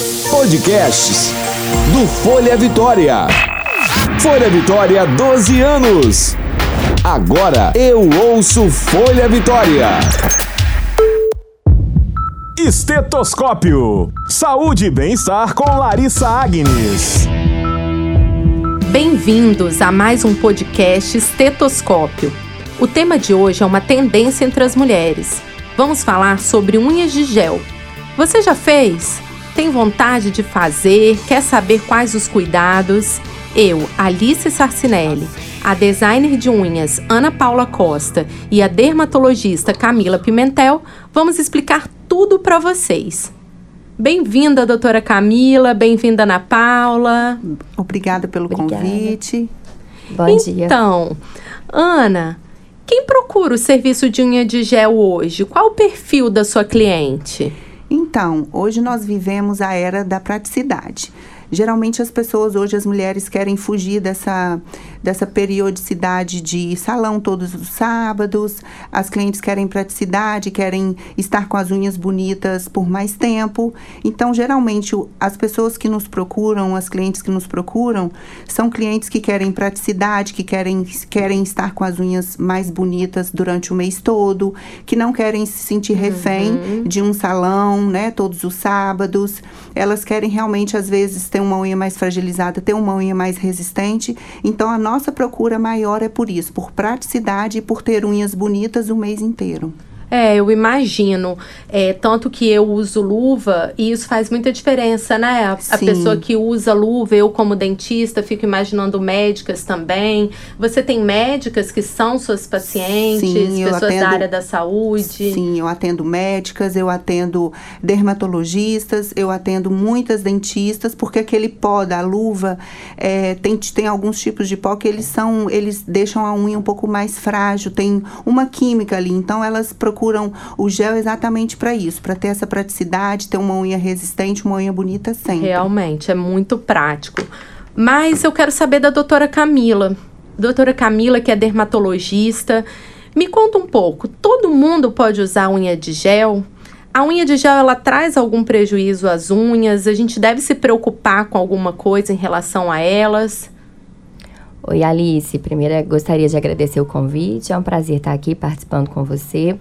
Podcasts do Folha Vitória. Folha Vitória, 12 anos. Agora eu ouço Folha Vitória. Estetoscópio. Saúde e bem-estar com Larissa Agnes. Bem-vindos a mais um podcast Estetoscópio. O tema de hoje é uma tendência entre as mulheres. Vamos falar sobre unhas de gel. Você já fez? Tem vontade de fazer? Quer saber quais os cuidados? Eu, Alice Sarcinelli, a designer de unhas Ana Paula Costa e a dermatologista Camila Pimentel, vamos explicar tudo para vocês. Bem-vinda, doutora Camila, bem-vinda, Ana Paula. Obrigada pelo Obrigada. convite. Bom então, dia. Então, Ana, quem procura o serviço de unha de gel hoje? Qual o perfil da sua cliente? Então, hoje nós vivemos a era da praticidade. Geralmente as pessoas hoje, as mulheres querem fugir dessa, dessa periodicidade de salão todos os sábados. As clientes querem praticidade, querem estar com as unhas bonitas por mais tempo. Então, geralmente, as pessoas que nos procuram, as clientes que nos procuram, são clientes que querem praticidade, que querem, querem estar com as unhas mais bonitas durante o mês todo, que não querem se sentir refém uhum. de um salão, né, todos os sábados. Elas querem realmente, às vezes, ter uma unha mais fragilizada, ter uma unha mais resistente. Então, a nossa procura maior é por isso, por praticidade e por ter unhas bonitas o mês inteiro. É, eu imagino. É, tanto que eu uso luva e isso faz muita diferença, né? A, a, pessoa que usa luva, eu como dentista, fico imaginando médicas também. Você tem médicas que são suas pacientes, sim, pessoas atendo, da área da saúde? Sim, eu atendo médicas, eu atendo dermatologistas, eu atendo muitas dentistas, porque aquele pó da luva é, tem, tem alguns tipos de pó que eles são, eles deixam a unha um pouco mais frágil, tem uma química ali, então elas procuram procuram o gel exatamente para isso, para ter essa praticidade, ter uma unha resistente, uma unha bonita sempre. Realmente, é muito prático. Mas eu quero saber da doutora Camila. Doutora Camila, que é dermatologista, me conta um pouco. Todo mundo pode usar unha de gel? A unha de gel ela traz algum prejuízo às unhas? A gente deve se preocupar com alguma coisa em relação a elas? Oi, Alice. Primeiro, gostaria de agradecer o convite. É um prazer estar aqui participando com você.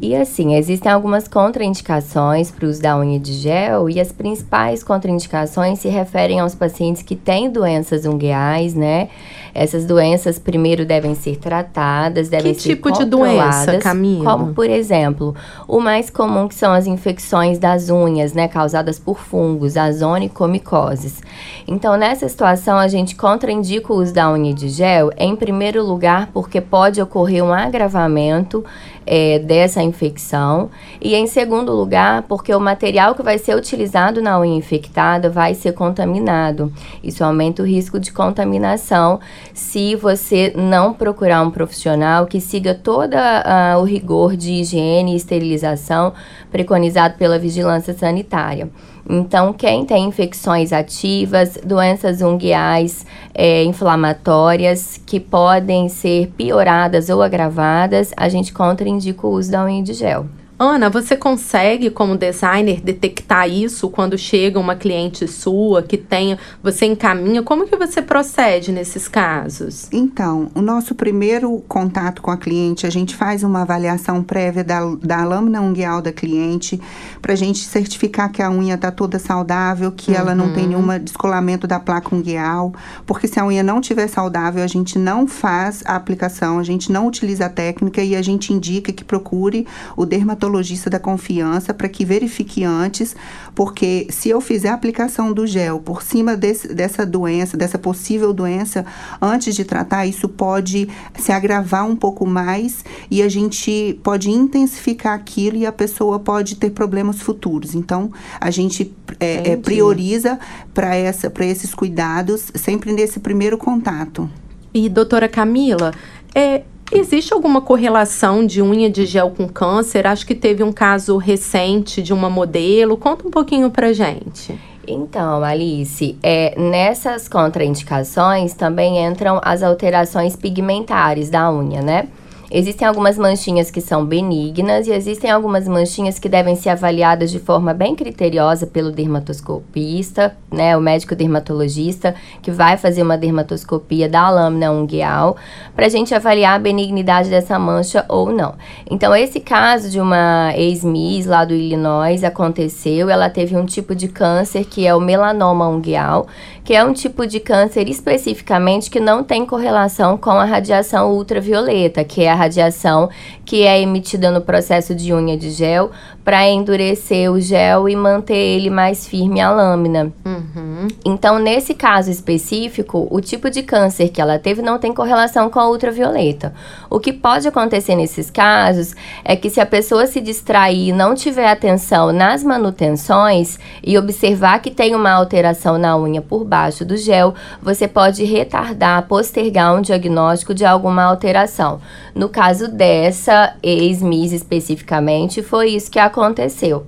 E assim, existem algumas contraindicações para o uso da unha de gel e as principais contraindicações se referem aos pacientes que têm doenças ungueais, né? Essas doenças primeiro devem ser tratadas, devem que ser tipo de doença, Camila? Como, por exemplo, o mais comum que são as infecções das unhas, né, causadas por fungos, a zoonocomicoses. Então, nessa situação, a gente contraindica o uso da de gel, em primeiro lugar, porque pode ocorrer um agravamento é, dessa infecção. E em segundo lugar, porque o material que vai ser utilizado na unha infectada vai ser contaminado. Isso aumenta o risco de contaminação se você não procurar um profissional que siga todo uh, o rigor de higiene e esterilização preconizado pela vigilância sanitária. Então, quem tem infecções ativas, doenças unguiais é, inflamatórias que podem ser pioradas ou agravadas, a gente contraindica o uso da unha de gel. Ana, você consegue, como designer, detectar isso quando chega uma cliente sua que tenha, você encaminha? Como que você procede nesses casos? Então, o nosso primeiro contato com a cliente, a gente faz uma avaliação prévia da, da lâmina unguial da cliente, para a gente certificar que a unha está toda saudável, que uhum. ela não tem uhum. nenhum descolamento da placa unguial, porque se a unha não estiver saudável, a gente não faz a aplicação, a gente não utiliza a técnica e a gente indica que procure o dermatologista dermatologista da confiança para que verifique antes, porque se eu fizer a aplicação do gel por cima desse, dessa doença, dessa possível doença, antes de tratar, isso pode se agravar um pouco mais e a gente pode intensificar aquilo e a pessoa pode ter problemas futuros. Então, a gente é, é, prioriza para esses cuidados sempre nesse primeiro contato. E doutora Camila, é, Existe alguma correlação de unha de gel com câncer? Acho que teve um caso recente de uma modelo. Conta um pouquinho pra gente. Então, Alice, é, nessas contraindicações também entram as alterações pigmentares da unha, né? Existem algumas manchinhas que são benignas e existem algumas manchinhas que devem ser avaliadas de forma bem criteriosa pelo dermatoscopista, né, o médico dermatologista, que vai fazer uma dermatoscopia da lâmina ungueal, para a gente avaliar a benignidade dessa mancha ou não. Então, esse caso de uma ex-miss lá do Illinois aconteceu, ela teve um tipo de câncer que é o melanoma ungueal, que é um tipo de câncer especificamente que não tem correlação com a radiação ultravioleta, que é a radiação que é emitida no processo de unha de gel para endurecer o gel e manter ele mais firme a lâmina. Uhum. Então, nesse caso específico, o tipo de câncer que ela teve não tem correlação com a ultravioleta. O que pode acontecer nesses casos é que se a pessoa se distrair e não tiver atenção nas manutenções e observar que tem uma alteração na unha por baixo do gel, você pode retardar, postergar um diagnóstico de alguma alteração. No caso dessa ex-Miss especificamente, foi isso que aconteceu.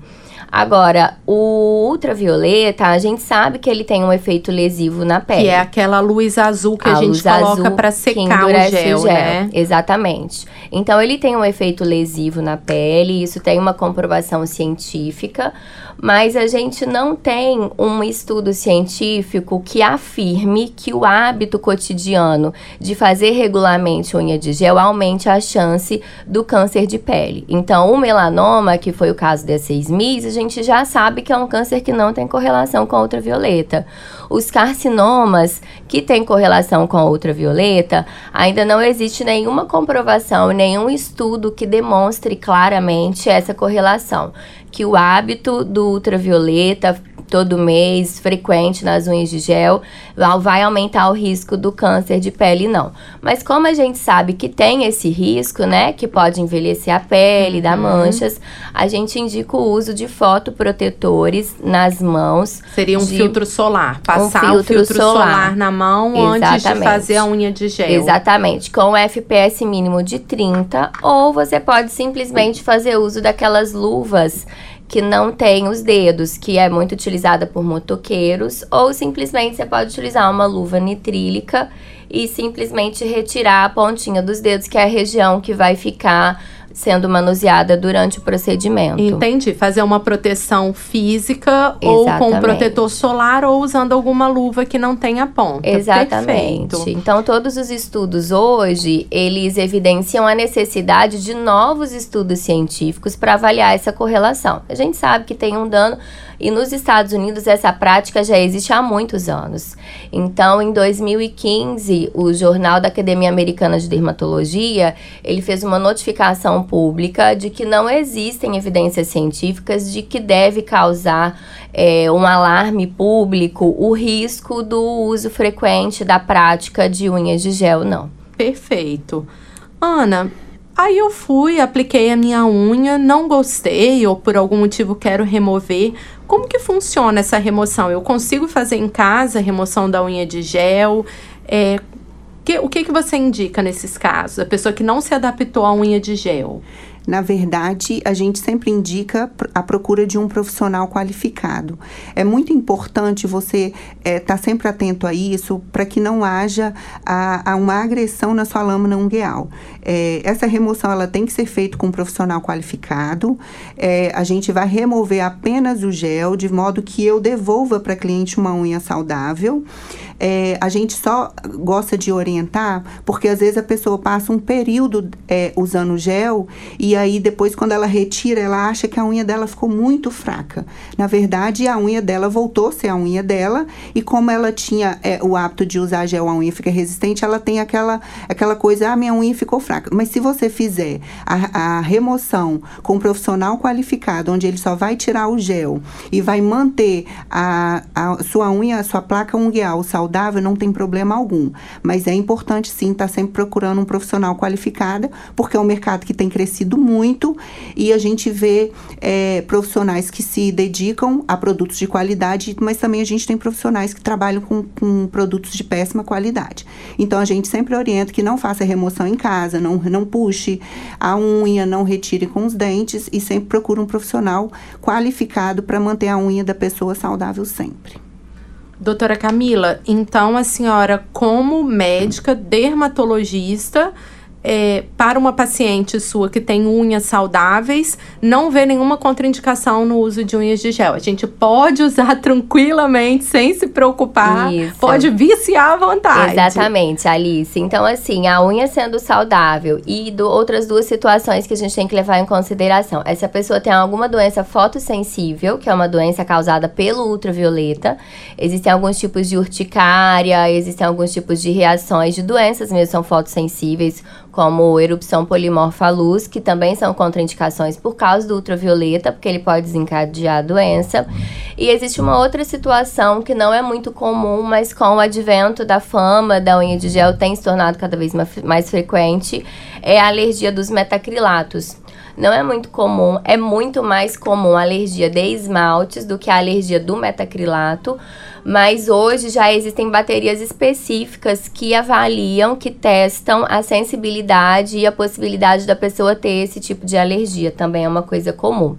Agora, o ultravioleta, a gente sabe que ele tem um efeito lesivo na pele. Que é aquela luz azul que a, a gente coloca para secar o gel, o gel, né? Exatamente. Então, ele tem um efeito lesivo na pele, isso tem uma comprovação científica, mas a gente não tem um estudo científico que afirme que o hábito cotidiano de fazer regularmente unha de gel aumente a chance do câncer de pele. Então, o melanoma, que foi o caso dessa Miss, a gente já sabe que é um câncer que não tem correlação com a ultravioleta. Os carcinomas, que têm correlação com a ultravioleta, ainda não existe nenhuma comprovação, nenhum estudo que demonstre claramente essa correlação que o hábito do ultravioleta todo mês, frequente nas unhas de gel, vai aumentar o risco do câncer de pele, não. Mas como a gente sabe que tem esse risco, né, que pode envelhecer a pele, uhum. dar manchas, a gente indica o uso de fotoprotetores nas mãos. Seria um filtro solar, passar um filtro, filtro solar. solar. na mão Exatamente. antes de fazer a unha de gel. Exatamente, com o FPS mínimo de 30, ou você pode simplesmente fazer uso daquelas luvas que não tem os dedos, que é muito utilizada por motoqueiros, ou simplesmente você pode utilizar uma luva nitrílica e simplesmente retirar a pontinha dos dedos, que é a região que vai ficar sendo manuseada durante o procedimento. Entendi. Fazer uma proteção física Exatamente. ou com um protetor solar ou usando alguma luva que não tenha ponta. Exatamente. Perfeito. Então, todos os estudos hoje, eles evidenciam a necessidade de novos estudos científicos para avaliar essa correlação. A gente sabe que tem um dano e nos Estados Unidos essa prática já existe há muitos anos. Então, em 2015, o Jornal da Academia Americana de Dermatologia, ele fez uma notificação pública de que não existem evidências científicas de que deve causar é, um alarme público o risco do uso frequente da prática de unhas de gel, não. Perfeito. Ana, Aí eu fui, apliquei a minha unha, não gostei ou por algum motivo quero remover. Como que funciona essa remoção? Eu consigo fazer em casa a remoção da unha de gel? É, que, o que, que você indica nesses casos? A pessoa que não se adaptou à unha de gel. Na verdade, a gente sempre indica a procura de um profissional qualificado. É muito importante você estar é, tá sempre atento a isso para que não haja a, a, uma agressão na sua lâmina ungueal. É, essa remoção ela tem que ser feita com um profissional qualificado. É, a gente vai remover apenas o gel, de modo que eu devolva para cliente uma unha saudável. É, a gente só gosta de orientar porque às vezes a pessoa passa um período é, usando gel e aí depois quando ela retira ela acha que a unha dela ficou muito fraca. Na verdade a unha dela voltou a ser a unha dela e como ela tinha é, o hábito de usar gel a unha fica resistente ela tem aquela aquela coisa ah minha unha ficou fraca. Mas se você fizer a, a remoção com um profissional qualificado onde ele só vai tirar o gel e vai manter a, a sua unha a sua placa ungueal saudável saudável, não tem problema algum. Mas é importante sim estar tá sempre procurando um profissional qualificado, porque é um mercado que tem crescido muito e a gente vê é, profissionais que se dedicam a produtos de qualidade, mas também a gente tem profissionais que trabalham com, com produtos de péssima qualidade. Então a gente sempre orienta que não faça remoção em casa, não, não puxe a unha, não retire com os dentes e sempre procure um profissional qualificado para manter a unha da pessoa saudável sempre. Doutora Camila, então a senhora, como médica dermatologista, é, para uma paciente sua que tem unhas saudáveis, não vê nenhuma contraindicação no uso de unhas de gel. A gente pode usar tranquilamente, sem se preocupar, Isso. pode viciar à vontade. Exatamente, Alice. Então, assim, a unha sendo saudável e do, outras duas situações que a gente tem que levar em consideração. Essa pessoa tem alguma doença fotossensível, que é uma doença causada pelo ultravioleta. Existem alguns tipos de urticária, existem alguns tipos de reações de doenças mesmo são fotossensíveis, como erupção polimorfa luz, que também são contraindicações por causa do ultravioleta, porque ele pode desencadear a doença. E existe uma outra situação que não é muito comum, mas com o advento da fama da unha de gel tem se tornado cada vez mais frequente, é a alergia dos metacrilatos. Não é muito comum, é muito mais comum a alergia de esmaltes do que a alergia do metacrilato, mas hoje já existem baterias específicas que avaliam, que testam a sensibilidade e a possibilidade da pessoa ter esse tipo de alergia, também é uma coisa comum.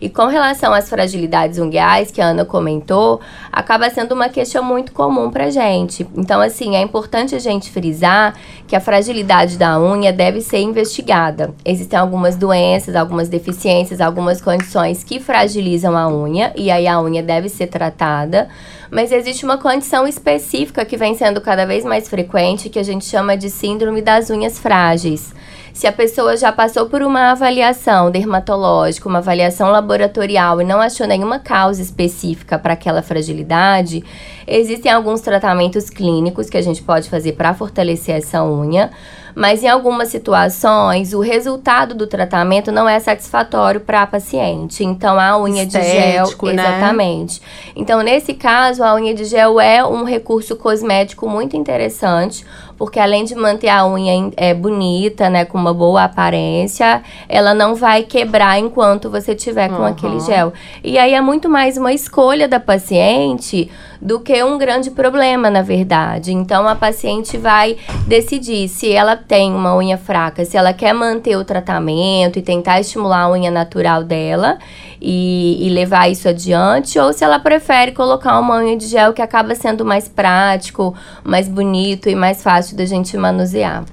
E com relação às fragilidades unguiais, que a Ana comentou, acaba sendo uma queixa muito comum pra gente. Então, assim, é importante a gente frisar que a fragilidade da unha deve ser investigada. Existem algumas doenças, algumas deficiências, algumas condições que fragilizam a unha, e aí a unha deve ser tratada. Mas existe uma condição específica que vem sendo cada vez mais frequente, que a gente chama de síndrome das unhas frágeis. Se a pessoa já passou por uma avaliação dermatológica, uma avaliação laboratorial e não achou nenhuma causa específica para aquela fragilidade, existem alguns tratamentos clínicos que a gente pode fazer para fortalecer essa unha mas em algumas situações o resultado do tratamento não é satisfatório para a paciente. Então a unha Estético, de gel, né? exatamente. Então nesse caso a unha de gel é um recurso cosmético muito interessante, porque além de manter a unha é, bonita, né, com uma boa aparência, ela não vai quebrar enquanto você tiver com uhum. aquele gel. E aí é muito mais uma escolha da paciente do que um grande problema, na verdade. Então a paciente vai decidir se ela tem uma unha fraca, se ela quer manter o tratamento e tentar estimular a unha natural dela e, e levar isso adiante, ou se ela prefere colocar uma unha de gel que acaba sendo mais prático, mais bonito e mais fácil da gente manusear.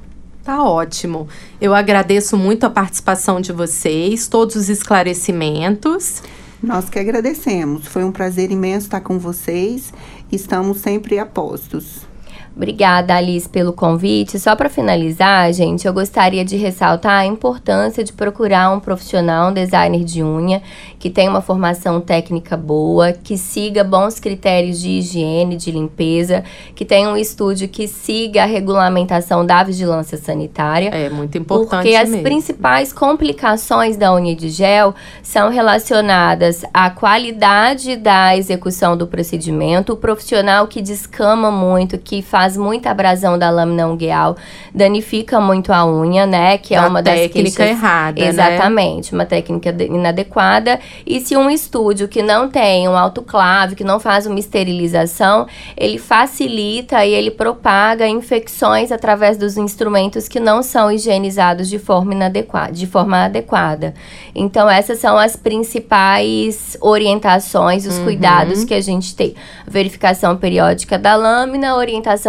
Tá ótimo. Eu agradeço muito a participação de vocês, todos os esclarecimentos. Nós que agradecemos. Foi um prazer imenso estar com vocês. Estamos sempre a postos. Obrigada, Alice, pelo convite. Só para finalizar, gente, eu gostaria de ressaltar a importância de procurar um profissional, um designer de unha, que tenha uma formação técnica boa, que siga bons critérios de higiene, de limpeza, que tenha um estúdio que siga a regulamentação da vigilância sanitária. É muito importante. Porque as mesmo. principais complicações da unha de gel são relacionadas à qualidade da execução do procedimento, o profissional que descama muito, que faz faz muita abrasão da lâmina ungueal, danifica muito a unha, né? Que é uma das técnica errada, né? Exatamente, né? uma técnica inadequada. E se um estúdio que não tem um autoclave, que não faz uma esterilização, ele facilita e ele propaga infecções através dos instrumentos que não são higienizados de forma inadequada, de forma adequada. Então essas são as principais orientações, os uhum. cuidados que a gente tem. Verificação periódica da lâmina,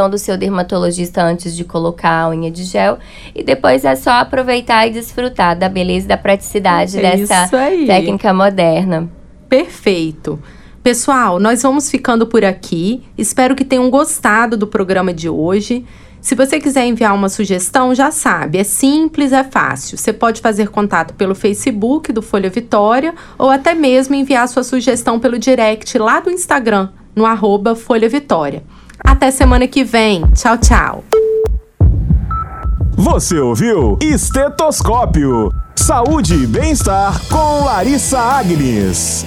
orientação do seu dermatologista antes de colocar a unha de gel. E depois é só aproveitar e desfrutar da beleza e da praticidade é dessa técnica moderna. Perfeito. Pessoal, nós vamos ficando por aqui. Espero que tenham gostado do programa de hoje. Se você quiser enviar uma sugestão, já sabe, é simples, é fácil. Você pode fazer contato pelo Facebook do Folha Vitória ou até mesmo enviar sua sugestão pelo direct lá do Instagram, no arroba Folha Vitória. Até semana que vem. Tchau, tchau. Você ouviu Estetoscópio. Saúde e bem-estar com Larissa Agnes.